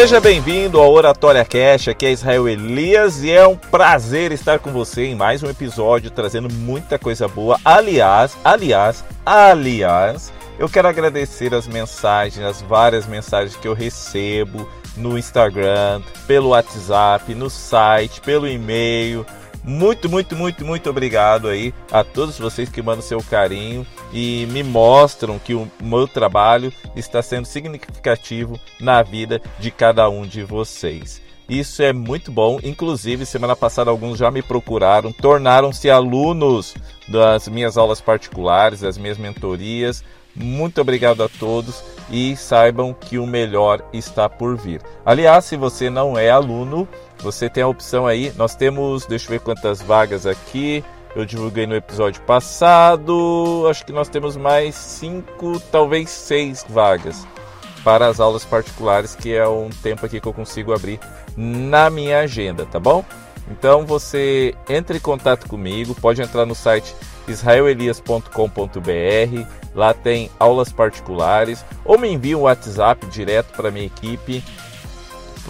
Seja bem-vindo ao Oratória Cash, aqui é Israel Elias e é um prazer estar com você em mais um episódio trazendo muita coisa boa. Aliás, aliás, aliás, eu quero agradecer as mensagens, as várias mensagens que eu recebo no Instagram, pelo WhatsApp, no site, pelo e-mail. Muito, muito, muito, muito obrigado aí a todos vocês que mandam seu carinho e me mostram que o meu trabalho está sendo significativo na vida de cada um de vocês. Isso é muito bom. Inclusive, semana passada alguns já me procuraram, tornaram-se alunos das minhas aulas particulares, das minhas mentorias. Muito obrigado a todos e saibam que o melhor está por vir. Aliás, se você não é aluno, você tem a opção aí. Nós temos, deixa eu ver quantas vagas aqui. Eu divulguei no episódio passado. Acho que nós temos mais cinco, talvez seis vagas para as aulas particulares, que é um tempo aqui que eu consigo abrir na minha agenda, tá bom? Então você entre em contato comigo, pode entrar no site israelelias.com.br, lá tem aulas particulares, ou me envie um WhatsApp direto para minha equipe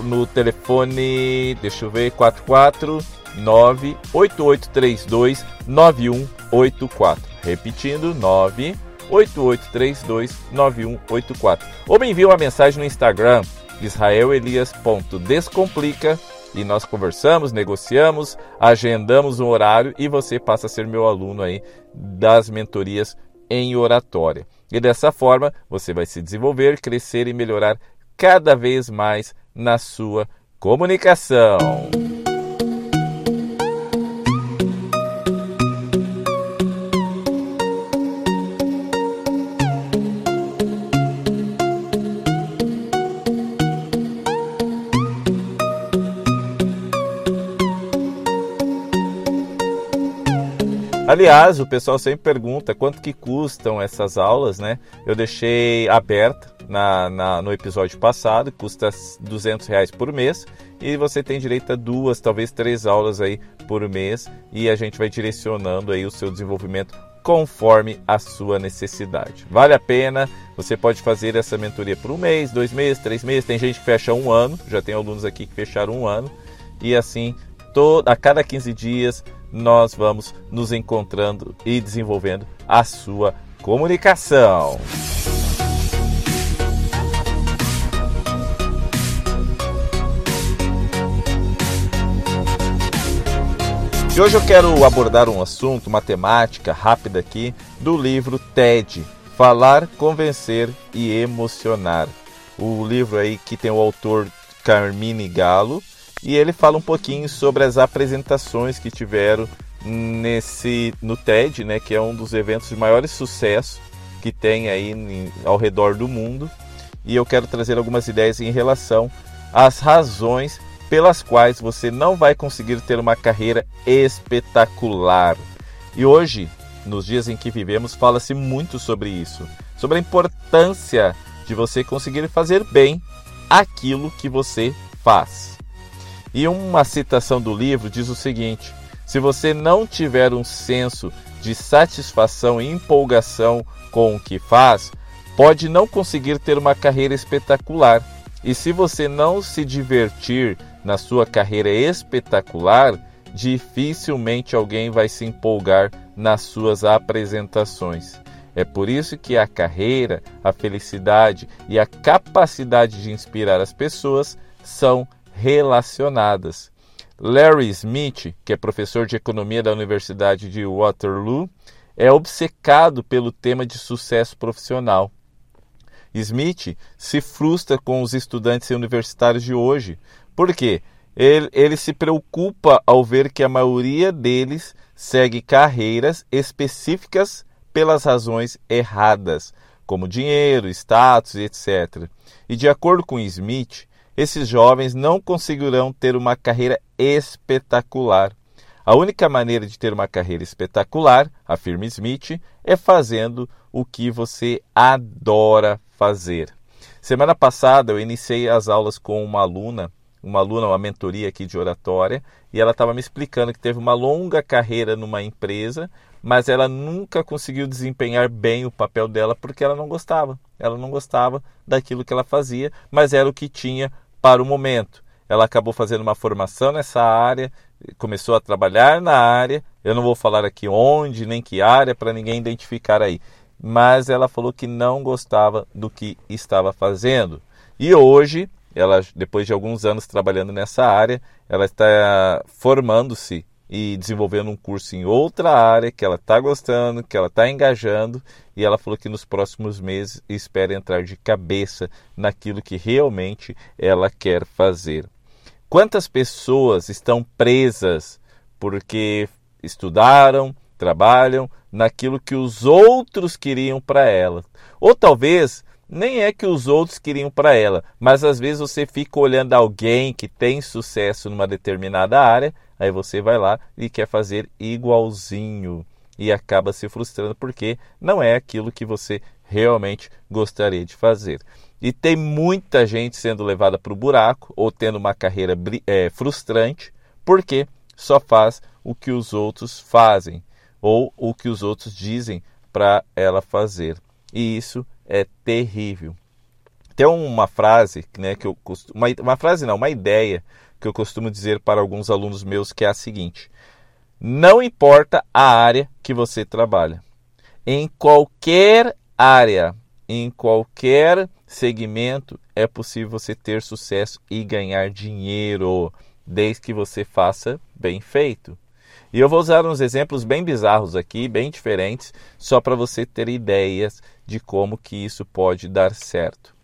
no telefone, deixa eu ver, 449 8832 9184. Repetindo, 98832 9184. Ou me envie uma mensagem no Instagram, israelelias.descomplica e nós conversamos, negociamos, agendamos um horário e você passa a ser meu aluno aí das mentorias em oratória. E dessa forma você vai se desenvolver, crescer e melhorar cada vez mais na sua comunicação. Aliás, o pessoal sempre pergunta quanto que custam essas aulas, né? Eu deixei aberta na, na, no episódio passado, custa 200 reais por mês e você tem direito a duas, talvez três aulas aí por mês e a gente vai direcionando aí o seu desenvolvimento conforme a sua necessidade. Vale a pena, você pode fazer essa mentoria por um mês, dois meses, três meses, tem gente que fecha um ano, já tem alunos aqui que fecharam um ano e assim a cada 15 dias nós vamos nos encontrando e desenvolvendo a sua comunicação. E hoje eu quero abordar um assunto, uma temática rápida aqui do livro TED, Falar, Convencer e Emocionar. O livro aí que tem o autor Carmine Galo e ele fala um pouquinho sobre as apresentações que tiveram nesse no TED, né, que é um dos eventos de maiores sucesso que tem aí ao redor do mundo. E eu quero trazer algumas ideias em relação às razões pelas quais você não vai conseguir ter uma carreira espetacular. E hoje, nos dias em que vivemos, fala-se muito sobre isso, sobre a importância de você conseguir fazer bem aquilo que você faz. E uma citação do livro diz o seguinte: se você não tiver um senso de satisfação e empolgação com o que faz, pode não conseguir ter uma carreira espetacular. E se você não se divertir na sua carreira espetacular, dificilmente alguém vai se empolgar nas suas apresentações. É por isso que a carreira, a felicidade e a capacidade de inspirar as pessoas são relacionadas. Larry Smith, que é professor de economia da Universidade de Waterloo, é obcecado pelo tema de sucesso profissional. Smith se frustra com os estudantes universitários de hoje, porque ele, ele se preocupa ao ver que a maioria deles segue carreiras específicas pelas razões erradas, como dinheiro, status, etc. E de acordo com Smith, esses jovens não conseguirão ter uma carreira espetacular. A única maneira de ter uma carreira espetacular, afirma Smith, é fazendo o que você adora fazer. Semana passada eu iniciei as aulas com uma aluna, uma aluna, uma mentoria aqui de oratória, e ela estava me explicando que teve uma longa carreira numa empresa, mas ela nunca conseguiu desempenhar bem o papel dela porque ela não gostava. Ela não gostava daquilo que ela fazia, mas era o que tinha para o momento. Ela acabou fazendo uma formação nessa área, começou a trabalhar na área. Eu não vou falar aqui onde nem que área para ninguém identificar aí, mas ela falou que não gostava do que estava fazendo. E hoje, ela depois de alguns anos trabalhando nessa área, ela está formando-se e desenvolvendo um curso em outra área que ela está gostando, que ela está engajando, e ela falou que nos próximos meses espera entrar de cabeça naquilo que realmente ela quer fazer. Quantas pessoas estão presas porque estudaram, trabalham naquilo que os outros queriam para ela? Ou talvez nem é que os outros queriam para ela, mas às vezes você fica olhando alguém que tem sucesso numa determinada área, aí você vai lá e quer fazer igualzinho e acaba se frustrando porque não é aquilo que você realmente gostaria de fazer. E tem muita gente sendo levada para o buraco ou tendo uma carreira é, frustrante porque só faz o que os outros fazem ou o que os outros dizem para ela fazer. E isso é terrível. Tem uma frase, né, que eu costumo, uma, uma frase não, uma ideia que eu costumo dizer para alguns alunos meus que é a seguinte: não importa a área que você trabalha, em qualquer área, em qualquer segmento, é possível você ter sucesso e ganhar dinheiro, desde que você faça bem feito. E eu vou usar uns exemplos bem bizarros aqui, bem diferentes, só para você ter ideias de como que isso pode dar certo.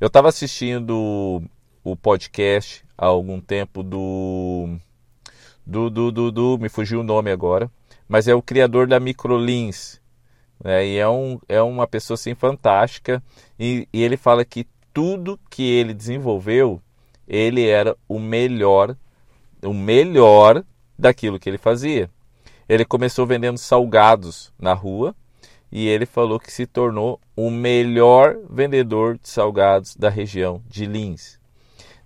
Eu estava assistindo o podcast há algum tempo do, do, do, do, do, me fugiu o nome agora, mas é o criador da Microlins, né? e é, um, é uma pessoa assim fantástica, e, e ele fala que tudo que ele desenvolveu, ele era o melhor, o melhor daquilo que ele fazia. Ele começou vendendo salgados na rua e ele falou que se tornou o melhor vendedor de salgados da região de Lins.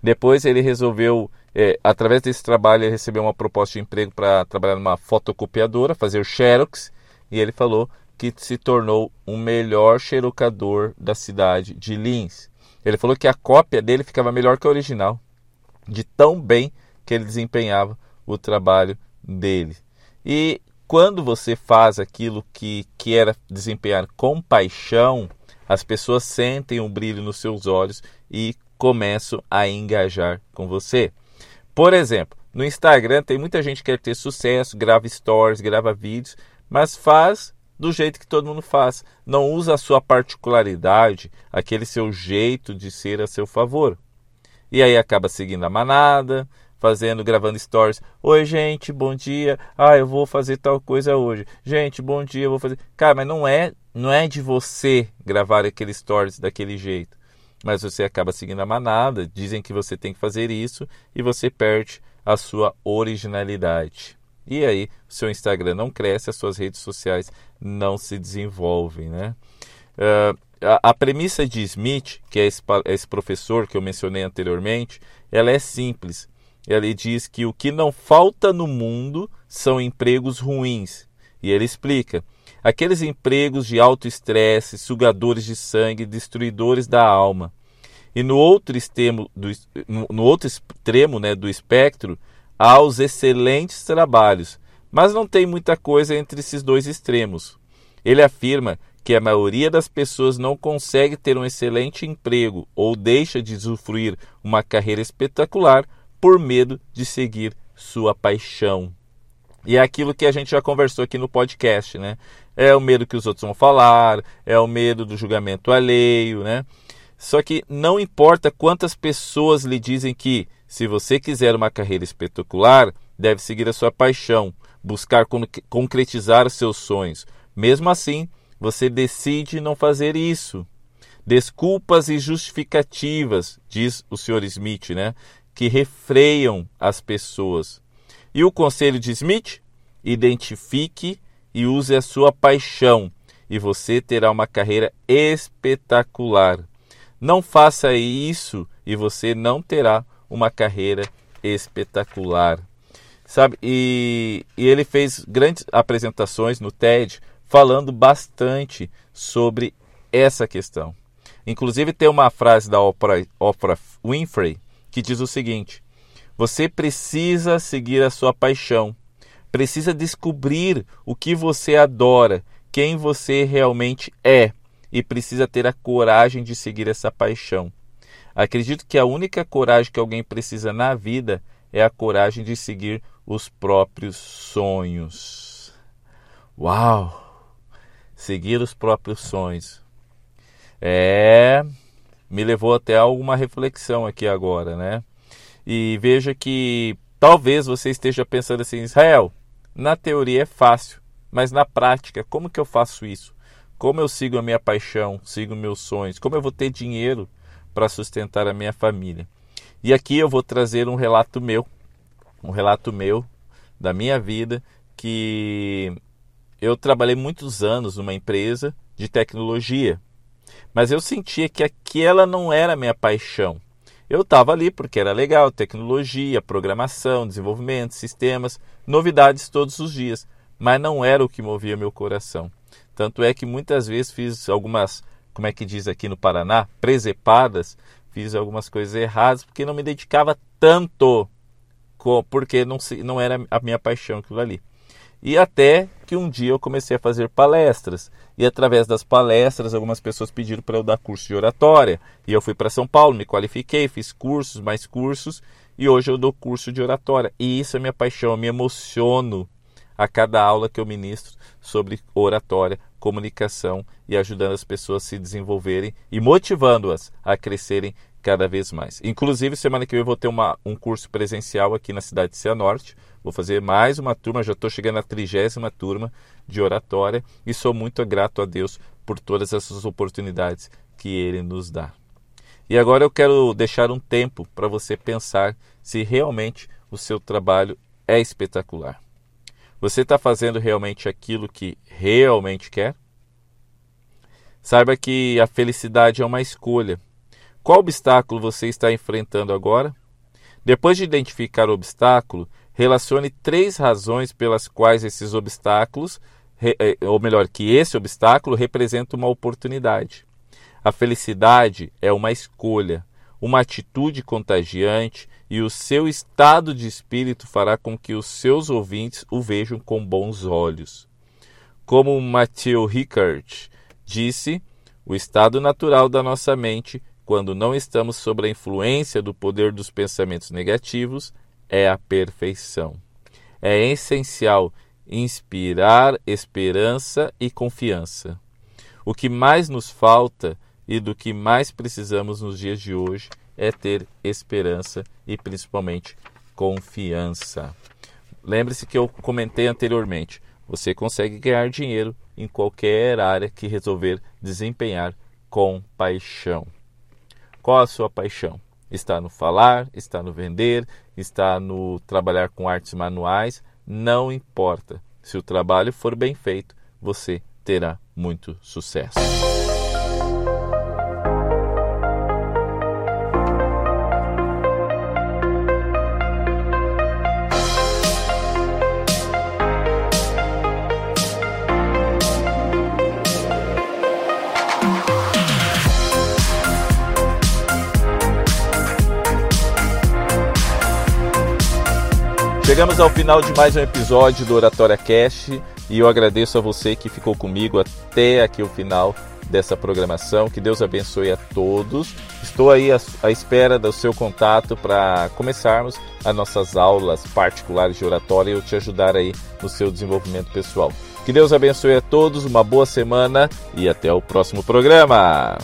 Depois ele resolveu, é, através desse trabalho, ele recebeu uma proposta de emprego para trabalhar numa fotocopiadora, fazer o Xerox, e ele falou que se tornou o melhor xerocador da cidade de Lins. Ele falou que a cópia dele ficava melhor que a original, de tão bem que ele desempenhava o trabalho dele. E quando você faz aquilo que quer desempenhar com paixão, as pessoas sentem um brilho nos seus olhos e começam a engajar com você. Por exemplo, no Instagram tem muita gente que quer ter sucesso, grava stories, grava vídeos, mas faz do jeito que todo mundo faz. Não usa a sua particularidade, aquele seu jeito de ser a seu favor. E aí acaba seguindo a manada, fazendo, gravando stories. Oi, gente, bom dia. Ah, eu vou fazer tal coisa hoje. Gente, bom dia, eu vou fazer. Cara, mas não é, não é de você gravar aqueles stories daquele jeito. Mas você acaba seguindo a manada, dizem que você tem que fazer isso e você perde a sua originalidade. E aí, seu Instagram não cresce, as suas redes sociais não se desenvolvem, né? Uh, a, a, premissa de Smith, que é esse, esse professor que eu mencionei anteriormente, ela é simples ele diz que o que não falta no mundo são empregos ruins. E ele explica: aqueles empregos de alto estresse, sugadores de sangue, destruidores da alma. E no outro extremo do, no outro extremo né, do espectro, há os excelentes trabalhos, mas não tem muita coisa entre esses dois extremos. Ele afirma que a maioria das pessoas não consegue ter um excelente emprego ou deixa de usufruir uma carreira espetacular por medo de seguir sua paixão. E é aquilo que a gente já conversou aqui no podcast, né? É o medo que os outros vão falar, é o medo do julgamento alheio, né? Só que não importa quantas pessoas lhe dizem que, se você quiser uma carreira espetacular, deve seguir a sua paixão, buscar concretizar seus sonhos. Mesmo assim, você decide não fazer isso. Desculpas e justificativas, diz o Sr. Smith, né? Que refreiam as pessoas. E o conselho de Smith? Identifique e use a sua paixão, e você terá uma carreira espetacular. Não faça isso e você não terá uma carreira espetacular. Sabe? E, e ele fez grandes apresentações no TED falando bastante sobre essa questão. Inclusive tem uma frase da Oprah, Oprah Winfrey que diz o seguinte: Você precisa seguir a sua paixão, precisa descobrir o que você adora, quem você realmente é e precisa ter a coragem de seguir essa paixão. Acredito que a única coragem que alguém precisa na vida é a coragem de seguir os próprios sonhos. Uau! Seguir os próprios sonhos. É, me levou até alguma reflexão aqui agora, né? E veja que talvez você esteja pensando assim, Israel, na teoria é fácil, mas na prática, como que eu faço isso? Como eu sigo a minha paixão, sigo meus sonhos? Como eu vou ter dinheiro para sustentar a minha família. E aqui eu vou trazer um relato meu, um relato meu da minha vida que eu trabalhei muitos anos numa empresa de tecnologia, mas eu sentia que aquela não era a minha paixão. Eu estava ali porque era legal, tecnologia, programação, desenvolvimento, sistemas, novidades todos os dias, mas não era o que movia meu coração. Tanto é que muitas vezes fiz algumas como é que diz aqui no Paraná, presepadas, fiz algumas coisas erradas porque não me dedicava tanto, porque não, não era a minha paixão aquilo ali. E até que um dia eu comecei a fazer palestras. E através das palestras, algumas pessoas pediram para eu dar curso de oratória. E eu fui para São Paulo, me qualifiquei, fiz cursos, mais cursos. E hoje eu dou curso de oratória. E isso é minha paixão, eu me emociono a cada aula que eu ministro sobre oratória, comunicação e ajudando as pessoas a se desenvolverem e motivando-as a crescerem cada vez mais. Inclusive, semana que vem eu vou ter uma, um curso presencial aqui na cidade de Cianorte. Vou fazer mais uma turma, já estou chegando na trigésima turma de oratória e sou muito grato a Deus por todas essas oportunidades que Ele nos dá. E agora eu quero deixar um tempo para você pensar se realmente o seu trabalho é espetacular. Você está fazendo realmente aquilo que realmente quer? Saiba que a felicidade é uma escolha. Qual obstáculo você está enfrentando agora? Depois de identificar o obstáculo, relacione três razões pelas quais esses obstáculos, eh, ou melhor, que esse obstáculo representa uma oportunidade. A felicidade é uma escolha, uma atitude contagiante e o seu estado de espírito fará com que os seus ouvintes o vejam com bons olhos. Como Matthew Ricard disse, o estado natural da nossa mente, quando não estamos sob a influência do poder dos pensamentos negativos, é a perfeição. É essencial inspirar esperança e confiança. O que mais nos falta e do que mais precisamos nos dias de hoje é ter esperança e principalmente confiança. Lembre-se que eu comentei anteriormente: você consegue ganhar dinheiro em qualquer área que resolver desempenhar com paixão. Qual a sua paixão? Está no falar, está no vender, está no trabalhar com artes manuais, não importa. Se o trabalho for bem feito, você terá muito sucesso. Chegamos ao final de mais um episódio do Oratória Cash e eu agradeço a você que ficou comigo até aqui o final dessa programação. Que Deus abençoe a todos. Estou aí à, à espera do seu contato para começarmos as nossas aulas particulares de oratória e eu te ajudar aí no seu desenvolvimento pessoal. Que Deus abençoe a todos, uma boa semana e até o próximo programa.